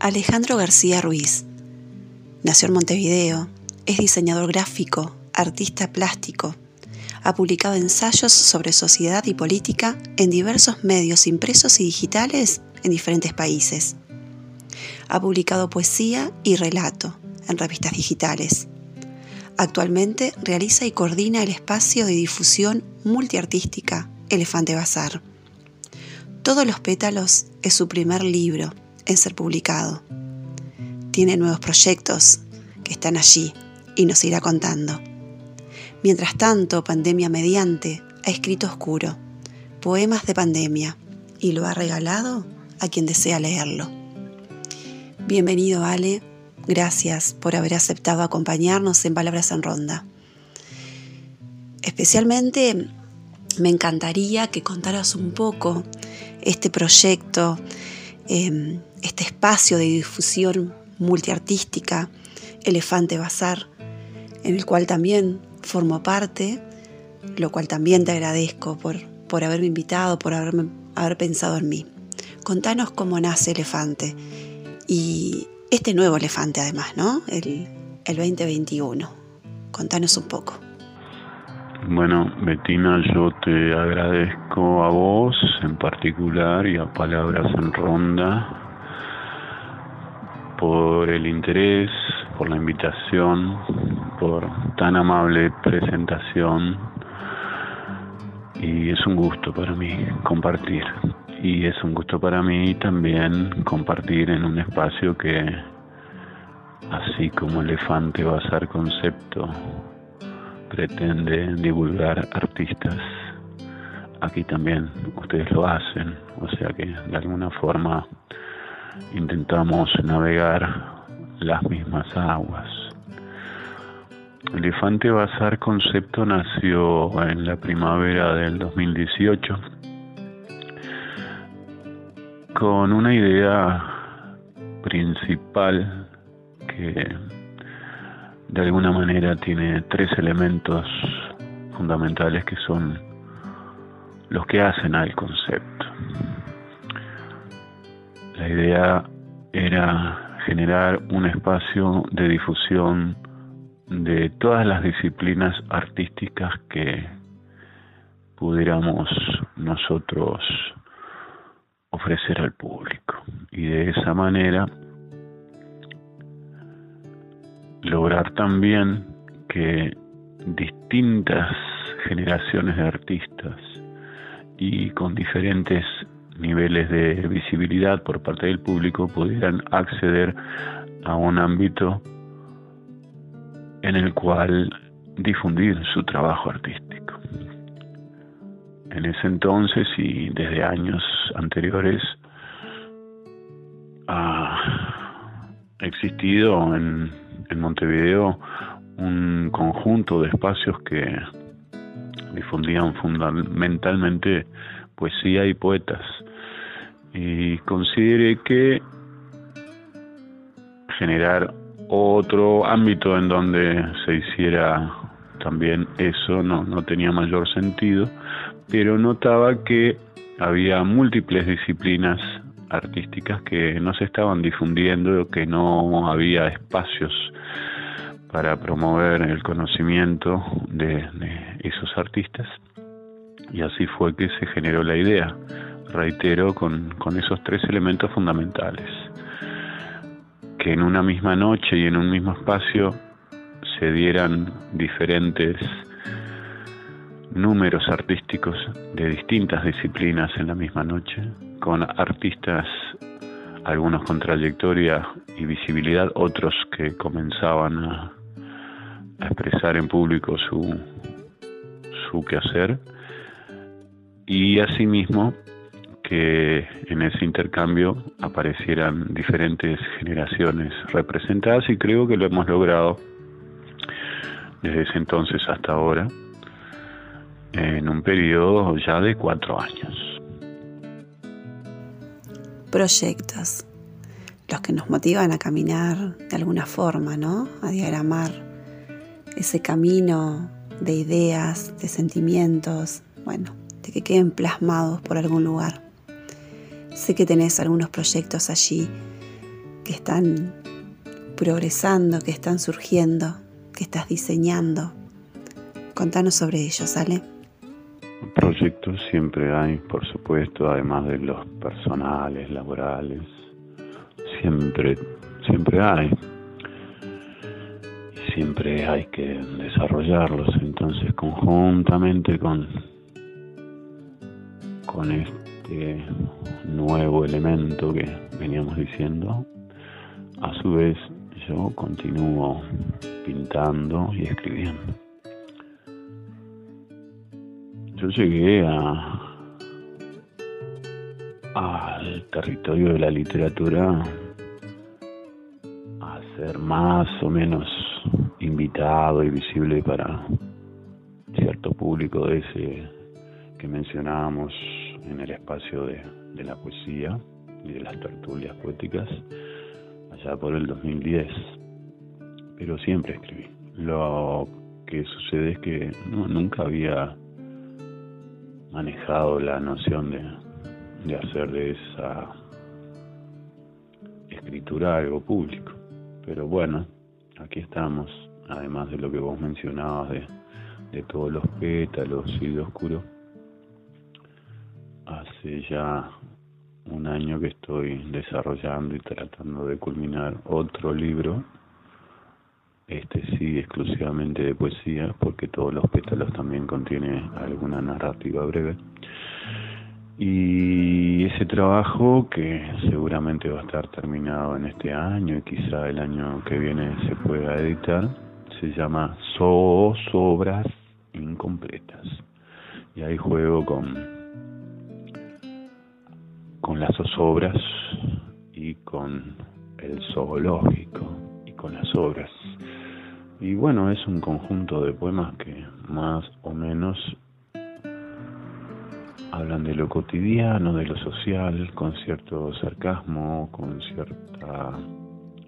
Alejandro García Ruiz. Nació en Montevideo, es diseñador gráfico, artista plástico. Ha publicado ensayos sobre sociedad y política en diversos medios impresos y digitales en diferentes países. Ha publicado poesía y relato en revistas digitales. Actualmente realiza y coordina el espacio de difusión multiartística Elefante Bazar. Todos los pétalos es su primer libro en ser publicado. Tiene nuevos proyectos que están allí y nos irá contando. Mientras tanto, Pandemia Mediante ha escrito Oscuro, poemas de pandemia, y lo ha regalado a quien desea leerlo. Bienvenido, Ale. Gracias por haber aceptado acompañarnos en Palabras en Ronda. Especialmente me encantaría que contaras un poco este proyecto, em, este espacio de difusión multiartística, Elefante Bazar, en el cual también formo parte, lo cual también te agradezco por, por haberme invitado, por haberme, haber pensado en mí. Contanos cómo nace Elefante y este nuevo Elefante además, ¿no? El, el 2021. Contanos un poco. Bueno, Betina, yo te agradezco a vos en particular y a Palabras en Ronda por el interés, por la invitación, por tan amable presentación. Y es un gusto para mí compartir. Y es un gusto para mí también compartir en un espacio que, así como Elefante Bazar Concepto, pretende divulgar artistas, aquí también ustedes lo hacen. O sea que de alguna forma intentamos navegar las mismas aguas. Elefante Bazar Concepto nació en la primavera del 2018 con una idea principal que de alguna manera tiene tres elementos fundamentales que son los que hacen al concepto. La idea era generar un espacio de difusión de todas las disciplinas artísticas que pudiéramos nosotros ofrecer al público. Y de esa manera lograr también que distintas generaciones de artistas y con diferentes niveles de visibilidad por parte del público pudieran acceder a un ámbito en el cual difundir su trabajo artístico. En ese entonces y desde años anteriores ha existido en, en Montevideo un conjunto de espacios que difundían fundamentalmente poesía y poetas. Y considere que generar otro ámbito en donde se hiciera también eso no, no tenía mayor sentido, pero notaba que había múltiples disciplinas artísticas que no se estaban difundiendo, que no había espacios para promover el conocimiento de, esos artistas. Y así fue que se generó la idea reitero, con, con esos tres elementos fundamentales. Que en una misma noche y en un mismo espacio se dieran diferentes números artísticos de distintas disciplinas en la misma noche, con artistas, algunos con trayectoria y visibilidad, otros que comenzaban a, expresar en público su, su quehacer, y asimismo que en ese intercambio aparecieran diferentes generaciones representadas y creo que lo hemos logrado desde ese entonces hasta ahora en un periodo ya de cuatro años. Proyectos, los que nos motivan a caminar de alguna forma, ¿no? A diagramar ese camino de ideas, de sentimientos, bueno, de que queden plasmados por algún lugar. Sé que tenés algunos proyectos allí que están progresando, que están surgiendo, que estás diseñando. Contanos sobre ellos, ¿sale? Proyectos siempre hay, por supuesto, además de los personales, laborales. Siempre, siempre hay. Siempre hay que desarrollarlos. Entonces, conjuntamente con, con este nuevo elemento que veníamos diciendo, a su vez yo continúo pintando y escribiendo. Yo llegué a al territorio de la literatura a ser más o menos invitado y visible para cierto público de ese que mencionábamos en el espacio de, de la poesía y de las tertulias poéticas allá por el 2010 pero siempre escribí. Lo que sucede es que nunca había manejado la noción de, de hacer de esa escritura algo público. Pero bueno, aquí estamos, además de lo que vos mencionabas de, de todos los pétalos y de oscuro. Hace ya un año que estoy desarrollando y tratando de culminar otro libro este sí exclusivamente de poesía, porque todos los pétalos también contiene alguna narrativa breve. Y ese trabajo, que seguramente va a estar terminado en este año y quizá el año que viene se pueda editar, se llama Zozobras Incompletas. Y ahí juego con, con las zozobras y con el zoológico con las obras y bueno, es un conjunto de poemas que más o menos hablan de lo cotidiano, de lo social, con cierto sarcasmo, con cierta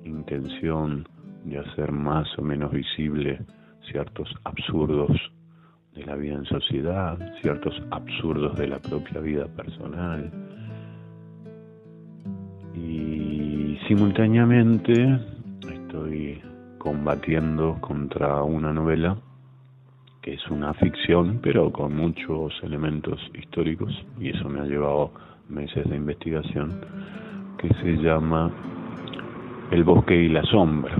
intención de hacer más o menos visible ciertos absurdos de la vida en sociedad, ciertos absurdos de la propia vida personal. Y simultáneamente estoy combatiendo contra una novela que es una ficción, pero con muchos elementos históricos, y eso me ha llevado meses de investigación, que se llama El bosque y la sombra.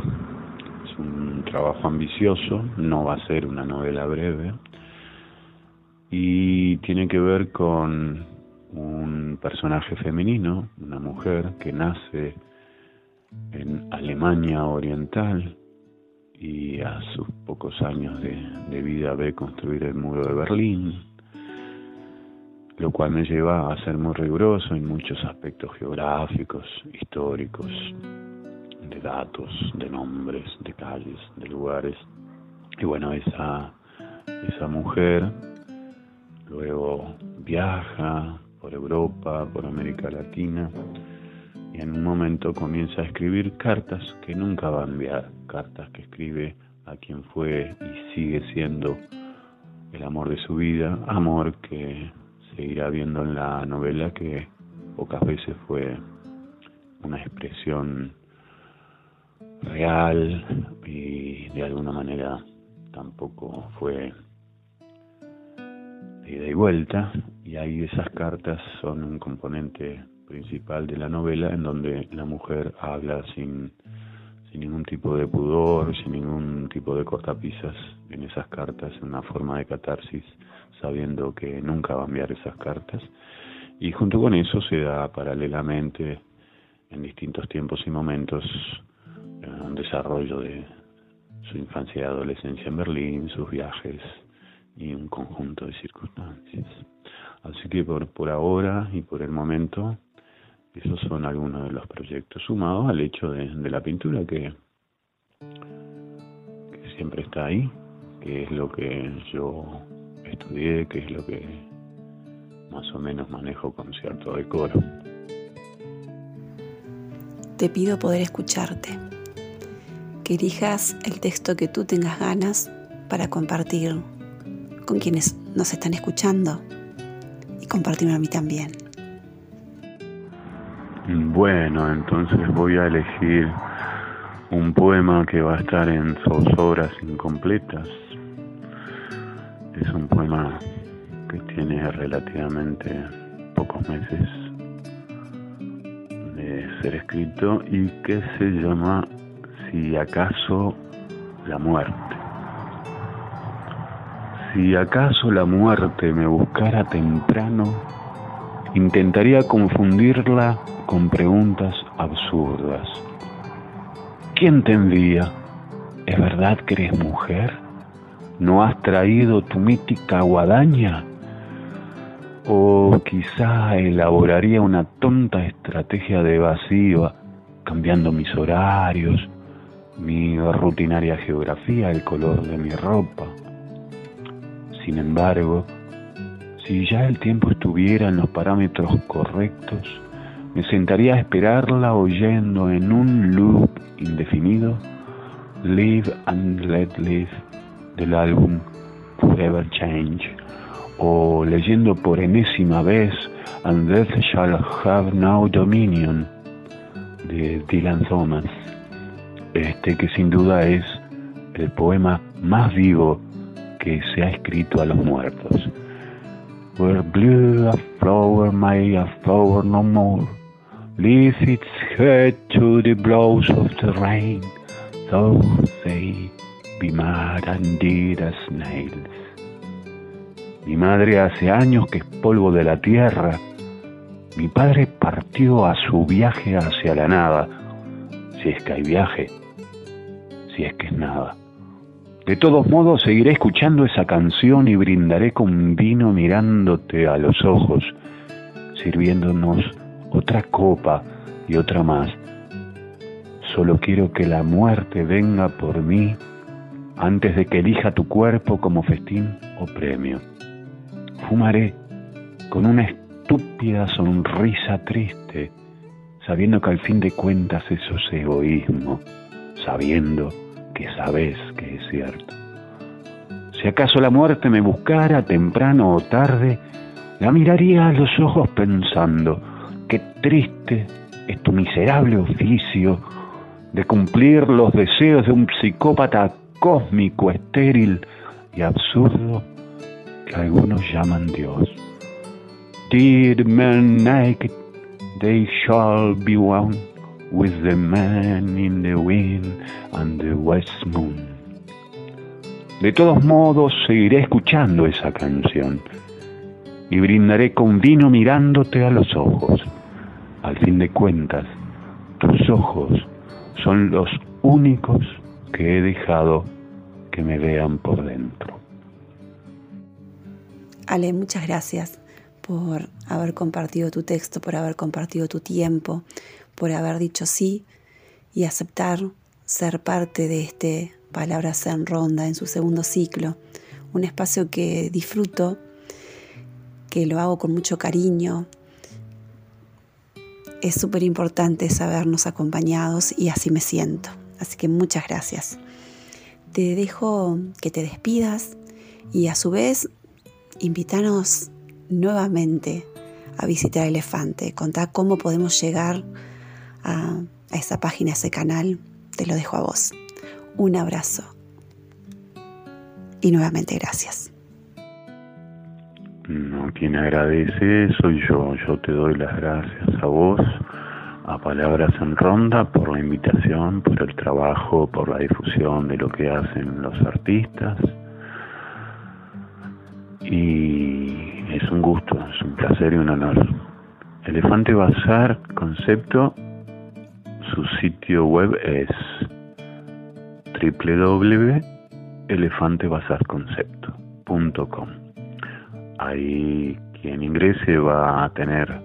Es un trabajo ambicioso, no va a ser una novela breve, y tiene que ver con un personaje femenino, una mujer que nace en Alemania Oriental, y a sus pocos años de, vida ve construir el muro de Berlín, lo cual me lleva a ser muy riguroso en muchos aspectos geográficos, históricos, de datos, de nombres, de calles, de lugares. Y bueno, esa, esa mujer luego viaja por Europa, por América Latina, en un momento comienza a escribir cartas que nunca va a enviar, cartas que escribe a quien fue y sigue siendo el amor de su vida, amor que se irá viendo en la novela que pocas veces fue una expresión real y de alguna manera tampoco fue de ida y vuelta. Y ahí esas cartas son un componente principal de la novela en donde la mujer habla sin, sin ningún tipo de pudor, sin ningún tipo de cortapisas en esas cartas, en una forma de catarsis, sabiendo que nunca va a enviar esas cartas. Y junto con eso se da paralelamente en distintos tiempos y momentos eh, un desarrollo de su infancia y adolescencia en Berlín, sus viajes y un conjunto de circunstancias. Así que por, por ahora y por el momento esos son algunos de los proyectos sumados al hecho de, la pintura que, siempre está ahí, que es lo que yo estudié, que es lo que más o menos manejo con cierto decoro. Te pido poder escucharte, que elijas el texto que tú tengas ganas para compartir con quienes nos están escuchando y compartirme a mí también. Bueno, entonces voy a elegir un poema que va a estar en sus obras incompletas. Es un poema que tiene relativamente pocos meses de ser escrito y que se llama Si acaso la muerte. Si acaso la muerte me buscara temprano, intentaría confundirla con preguntas absurdas. ¿Quién te envía? ¿Es verdad que eres mujer? ¿No has traído tu mítica guadaña? O quizá elaboraría una tonta estrategia de evasiva, cambiando mis horarios, mi rutinaria geografía, el color de mi ropa. Sin embargo, si ya el tiempo estuviera en los parámetros correctos, me sentaría a esperarla oyendo en un loop indefinido Live and Let Live del álbum Forever Change o leyendo por enésima vez And Death Shall Have No Dominion de Dylan Thomas, este que sin duda es el poema más vivo que se ha escrito a los muertos. Where blue a flower may a flower no more Lift its head to the blows of the rain, though they be mad and dead as nails. Mi madre hace años que es polvo de la tierra. Mi padre partió a su viaje hacia la nada, si es que hay viaje, si es que es nada. De todos modos, seguiré escuchando esa canción y brindaré con vino mirándote a los ojos, sirviéndonos otra copa y otra más. Solo quiero que la muerte venga por mí antes de que elija tu cuerpo como festín o premio. Fumaré con una estúpida sonrisa triste, sabiendo que al fin de cuentas eso es egoísmo, sabiendo que sabes que es cierto. Si acaso la muerte me buscara temprano o tarde, la miraría a los ojos pensando, qué triste es tu miserable oficio de cumplir los deseos de un psicópata cósmico, estéril y absurdo que algunos llaman Dios. Did men naked, they shall be one with the man in the wind and the west moon. De todos modos, seguiré escuchando esa canción y brindaré con vino mirándote a los ojos al fin de cuentas, tus ojos son los únicos que he dejado que me vean por dentro. Ale, muchas gracias por haber compartido tu texto, por haber compartido tu tiempo, por haber dicho sí y aceptar ser parte de este Palabras en Ronda en su segundo ciclo, un espacio que disfruto, que lo hago con mucho cariño, es súper importante sabernos acompañados y así me siento. Así que muchas gracias. Te dejo que te despidas y a su vez invítanos nuevamente a visitar Elefante. Contá cómo podemos llegar a, a esa página, a ese canal. Te lo dejo a vos. Un abrazo. Y nuevamente gracias. No, quien agradece soy yo. Yo te doy las gracias a vos, a Palabras en Ronda, por la invitación, por el trabajo, por la difusión de lo que hacen los artistas. Y es un gusto, es un placer y un honor. Elefante Bazar Concepto, su sitio web es www.elefantebazarconcepto.com ahí quien ingrese va a tener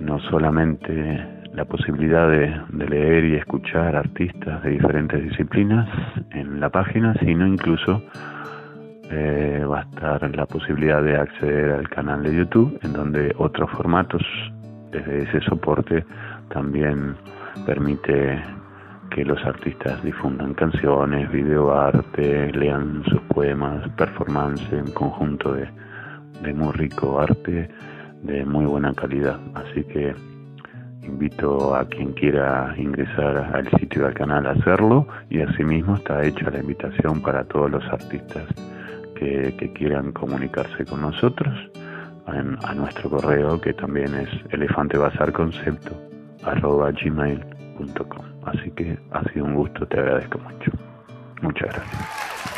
no solamente la posibilidad de, leer y escuchar artistas de diferentes disciplinas en la página, sino incluso eh, va a estar la posibilidad de acceder al canal de YouTube, en donde otros formatos desde ese soporte también permite que los artistas difundan canciones, videoarte, lean sus poemas, performance, un conjunto de, de muy rico arte de muy buena calidad. Así que invito a quien quiera ingresar al sitio del canal a hacerlo y asimismo está hecha la invitación para todos los artistas que, quieran comunicarse con nosotros a nuestro correo que también es elefantebazarconcepto.gmail.com Así que ha sido un gusto, te agradezco mucho. Muchas gracias.